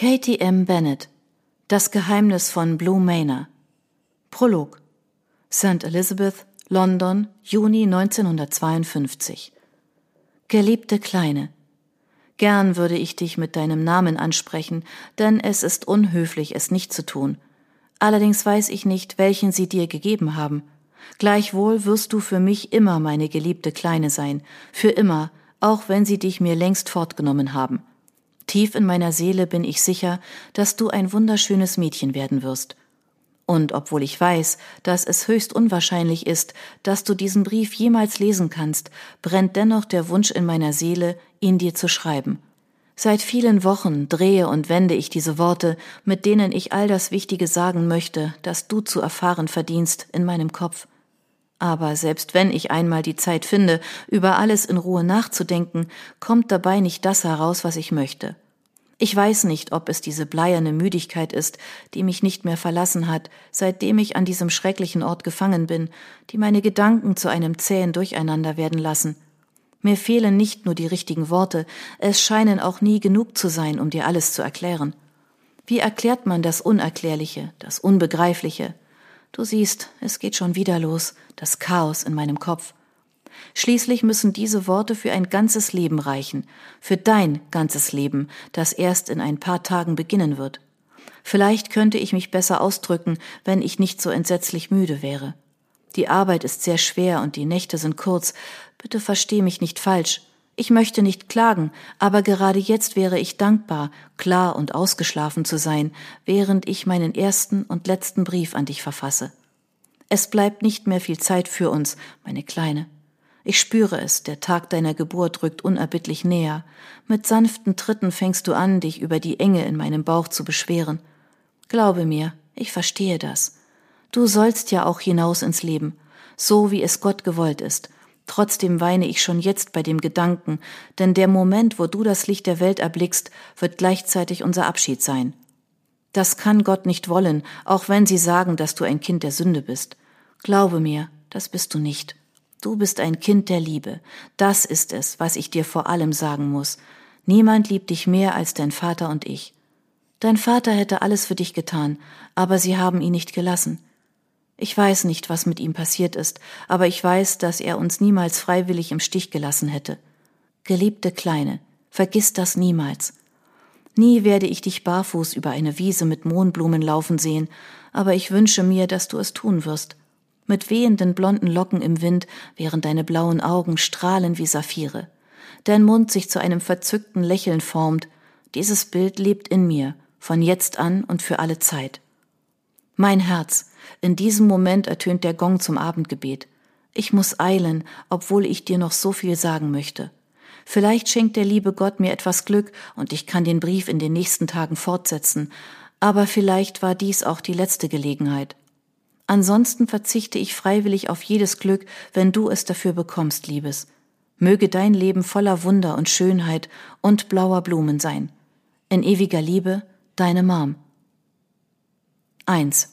Katie M. Bennett Das Geheimnis von Blue Manor Prolog St. Elizabeth, London, Juni 1952 Geliebte Kleine, gern würde ich dich mit deinem Namen ansprechen, denn es ist unhöflich, es nicht zu tun. Allerdings weiß ich nicht, welchen sie dir gegeben haben. Gleichwohl wirst du für mich immer meine geliebte Kleine sein, für immer, auch wenn sie dich mir längst fortgenommen haben. Tief in meiner Seele bin ich sicher, dass du ein wunderschönes Mädchen werden wirst. Und obwohl ich weiß, dass es höchst unwahrscheinlich ist, dass du diesen Brief jemals lesen kannst, brennt dennoch der Wunsch in meiner Seele, ihn dir zu schreiben. Seit vielen Wochen drehe und wende ich diese Worte, mit denen ich all das Wichtige sagen möchte, das du zu erfahren verdienst, in meinem Kopf. Aber selbst wenn ich einmal die Zeit finde, über alles in Ruhe nachzudenken, kommt dabei nicht das heraus, was ich möchte. Ich weiß nicht, ob es diese bleierne Müdigkeit ist, die mich nicht mehr verlassen hat, seitdem ich an diesem schrecklichen Ort gefangen bin, die meine Gedanken zu einem zähen Durcheinander werden lassen. Mir fehlen nicht nur die richtigen Worte, es scheinen auch nie genug zu sein, um dir alles zu erklären. Wie erklärt man das Unerklärliche, das Unbegreifliche? Du siehst, es geht schon wieder los, das Chaos in meinem Kopf. Schließlich müssen diese Worte für ein ganzes Leben reichen, für dein ganzes Leben, das erst in ein paar Tagen beginnen wird. Vielleicht könnte ich mich besser ausdrücken, wenn ich nicht so entsetzlich müde wäre. Die Arbeit ist sehr schwer und die Nächte sind kurz. Bitte versteh mich nicht falsch. Ich möchte nicht klagen, aber gerade jetzt wäre ich dankbar, klar und ausgeschlafen zu sein, während ich meinen ersten und letzten Brief an dich verfasse. Es bleibt nicht mehr viel Zeit für uns, meine Kleine. Ich spüre es, der Tag deiner Geburt rückt unerbittlich näher. Mit sanften Tritten fängst du an, dich über die Enge in meinem Bauch zu beschweren. Glaube mir, ich verstehe das. Du sollst ja auch hinaus ins Leben, so wie es Gott gewollt ist, Trotzdem weine ich schon jetzt bei dem Gedanken, denn der Moment, wo du das Licht der Welt erblickst, wird gleichzeitig unser Abschied sein. Das kann Gott nicht wollen, auch wenn sie sagen, dass du ein Kind der Sünde bist. Glaube mir, das bist du nicht. Du bist ein Kind der Liebe. Das ist es, was ich dir vor allem sagen muss. Niemand liebt dich mehr als dein Vater und ich. Dein Vater hätte alles für dich getan, aber sie haben ihn nicht gelassen. Ich weiß nicht, was mit ihm passiert ist, aber ich weiß, dass er uns niemals freiwillig im Stich gelassen hätte. Geliebte Kleine, vergiss das niemals. Nie werde ich dich barfuß über eine Wiese mit Mohnblumen laufen sehen, aber ich wünsche mir, dass du es tun wirst. Mit wehenden blonden Locken im Wind, während deine blauen Augen strahlen wie Saphire. Dein Mund sich zu einem verzückten Lächeln formt. Dieses Bild lebt in mir, von jetzt an und für alle Zeit. Mein Herz, in diesem Moment ertönt der Gong zum Abendgebet. Ich muss eilen, obwohl ich dir noch so viel sagen möchte. Vielleicht schenkt der liebe Gott mir etwas Glück und ich kann den Brief in den nächsten Tagen fortsetzen, aber vielleicht war dies auch die letzte Gelegenheit. Ansonsten verzichte ich freiwillig auf jedes Glück, wenn du es dafür bekommst, Liebes. Möge dein Leben voller Wunder und Schönheit und blauer Blumen sein. In ewiger Liebe, deine Mom. 1.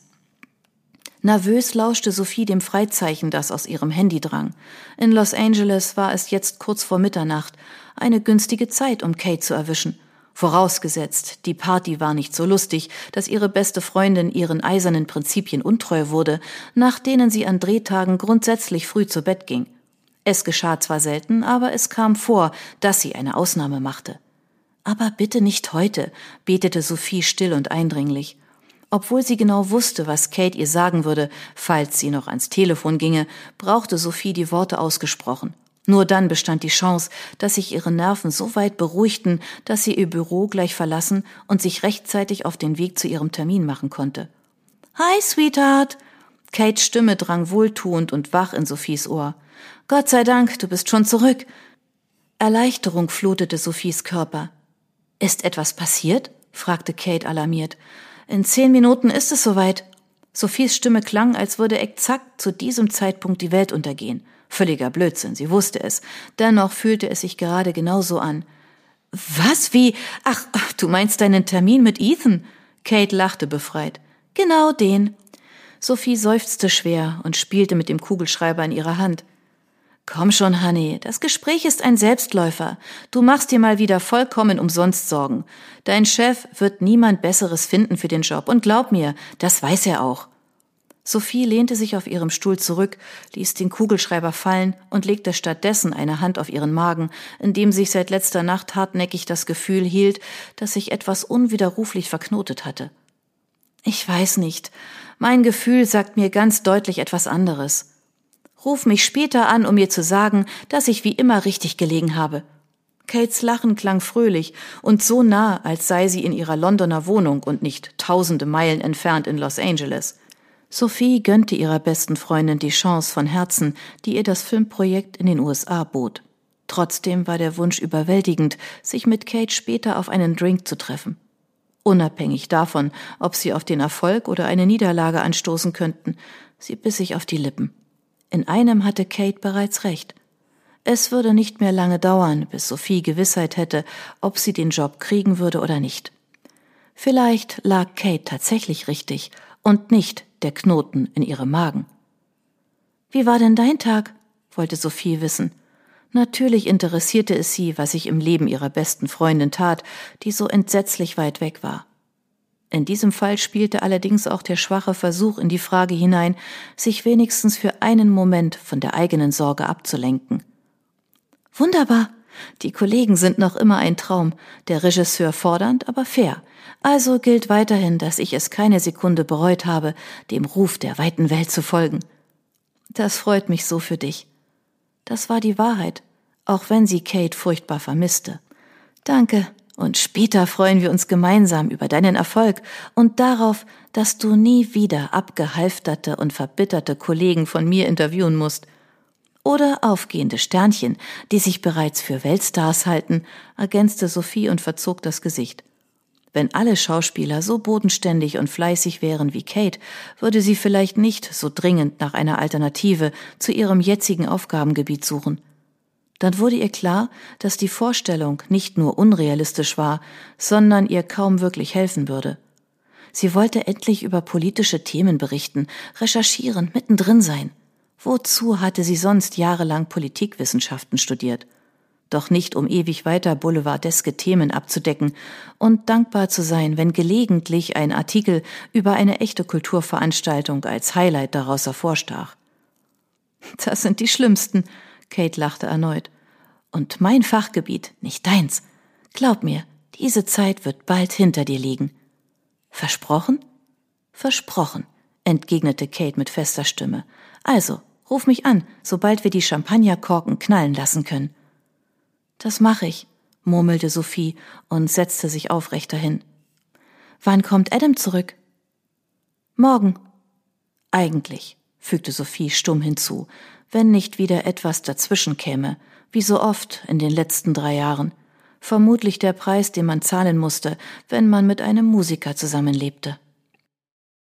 Nervös lauschte Sophie dem Freizeichen, das aus ihrem Handy drang. In Los Angeles war es jetzt kurz vor Mitternacht, eine günstige Zeit, um Kate zu erwischen. Vorausgesetzt, die Party war nicht so lustig, dass ihre beste Freundin ihren eisernen Prinzipien untreu wurde, nach denen sie an Drehtagen grundsätzlich früh zu Bett ging. Es geschah zwar selten, aber es kam vor, dass sie eine Ausnahme machte. Aber bitte nicht heute, betete Sophie still und eindringlich. Obwohl sie genau wusste, was Kate ihr sagen würde, falls sie noch ans Telefon ginge, brauchte Sophie die Worte ausgesprochen. Nur dann bestand die Chance, dass sich ihre Nerven so weit beruhigten, dass sie ihr Büro gleich verlassen und sich rechtzeitig auf den Weg zu ihrem Termin machen konnte. Hi, Sweetheart! Kates Stimme drang wohltuend und wach in Sophies Ohr. Gott sei Dank, du bist schon zurück. Erleichterung flutete Sophies Körper. Ist etwas passiert? fragte Kate alarmiert. In zehn Minuten ist es soweit. Sophies Stimme klang, als würde exakt zu diesem Zeitpunkt die Welt untergehen. Völliger Blödsinn, sie wusste es. Dennoch fühlte es sich gerade genauso an. Was? Wie? Ach, du meinst deinen Termin mit Ethan? Kate lachte befreit. Genau den. Sophie seufzte schwer und spielte mit dem Kugelschreiber in ihrer Hand. Komm schon, Honey, das Gespräch ist ein Selbstläufer. Du machst dir mal wieder vollkommen umsonst Sorgen. Dein Chef wird niemand Besseres finden für den Job und glaub mir, das weiß er auch. Sophie lehnte sich auf ihrem Stuhl zurück, ließ den Kugelschreiber fallen und legte stattdessen eine Hand auf ihren Magen, in dem sich seit letzter Nacht hartnäckig das Gefühl hielt, dass sich etwas unwiderruflich verknotet hatte. Ich weiß nicht. Mein Gefühl sagt mir ganz deutlich etwas anderes. Ruf mich später an, um mir zu sagen, dass ich wie immer richtig gelegen habe. Kates Lachen klang fröhlich und so nah, als sei sie in ihrer Londoner Wohnung und nicht tausende Meilen entfernt in Los Angeles. Sophie gönnte ihrer besten Freundin die Chance von Herzen, die ihr das Filmprojekt in den USA bot. Trotzdem war der Wunsch überwältigend, sich mit Kate später auf einen Drink zu treffen. Unabhängig davon, ob sie auf den Erfolg oder eine Niederlage anstoßen könnten, sie biss sich auf die Lippen. In einem hatte Kate bereits recht. Es würde nicht mehr lange dauern, bis Sophie Gewissheit hätte, ob sie den Job kriegen würde oder nicht. Vielleicht lag Kate tatsächlich richtig und nicht der Knoten in ihrem Magen. Wie war denn dein Tag? wollte Sophie wissen. Natürlich interessierte es sie, was sich im Leben ihrer besten Freundin tat, die so entsetzlich weit weg war. In diesem Fall spielte allerdings auch der schwache Versuch in die Frage hinein, sich wenigstens für einen Moment von der eigenen Sorge abzulenken. Wunderbar. Die Kollegen sind noch immer ein Traum, der Regisseur fordernd, aber fair. Also gilt weiterhin, dass ich es keine Sekunde bereut habe, dem Ruf der weiten Welt zu folgen. Das freut mich so für dich. Das war die Wahrheit, auch wenn sie Kate furchtbar vermisste. Danke, und später freuen wir uns gemeinsam über deinen Erfolg und darauf, dass du nie wieder abgehalfterte und verbitterte Kollegen von mir interviewen musst. Oder aufgehende Sternchen, die sich bereits für Weltstars halten, ergänzte Sophie und verzog das Gesicht. Wenn alle Schauspieler so bodenständig und fleißig wären wie Kate, würde sie vielleicht nicht so dringend nach einer Alternative zu ihrem jetzigen Aufgabengebiet suchen dann wurde ihr klar, dass die Vorstellung nicht nur unrealistisch war, sondern ihr kaum wirklich helfen würde. Sie wollte endlich über politische Themen berichten, recherchieren, mittendrin sein. Wozu hatte sie sonst jahrelang Politikwissenschaften studiert? Doch nicht um ewig weiter boulevardeske Themen abzudecken und dankbar zu sein, wenn gelegentlich ein Artikel über eine echte Kulturveranstaltung als Highlight daraus hervorstach. Das sind die schlimmsten, Kate lachte erneut. Und mein Fachgebiet, nicht deins. Glaub mir, diese Zeit wird bald hinter dir liegen. Versprochen? Versprochen, entgegnete Kate mit fester Stimme. Also, ruf mich an, sobald wir die Champagnerkorken knallen lassen können. Das mache ich, murmelte Sophie und setzte sich aufrechter hin. Wann kommt Adam zurück? Morgen. Eigentlich, fügte Sophie stumm hinzu, wenn nicht wieder etwas dazwischen käme, wie so oft in den letzten drei Jahren. Vermutlich der Preis, den man zahlen musste, wenn man mit einem Musiker zusammenlebte.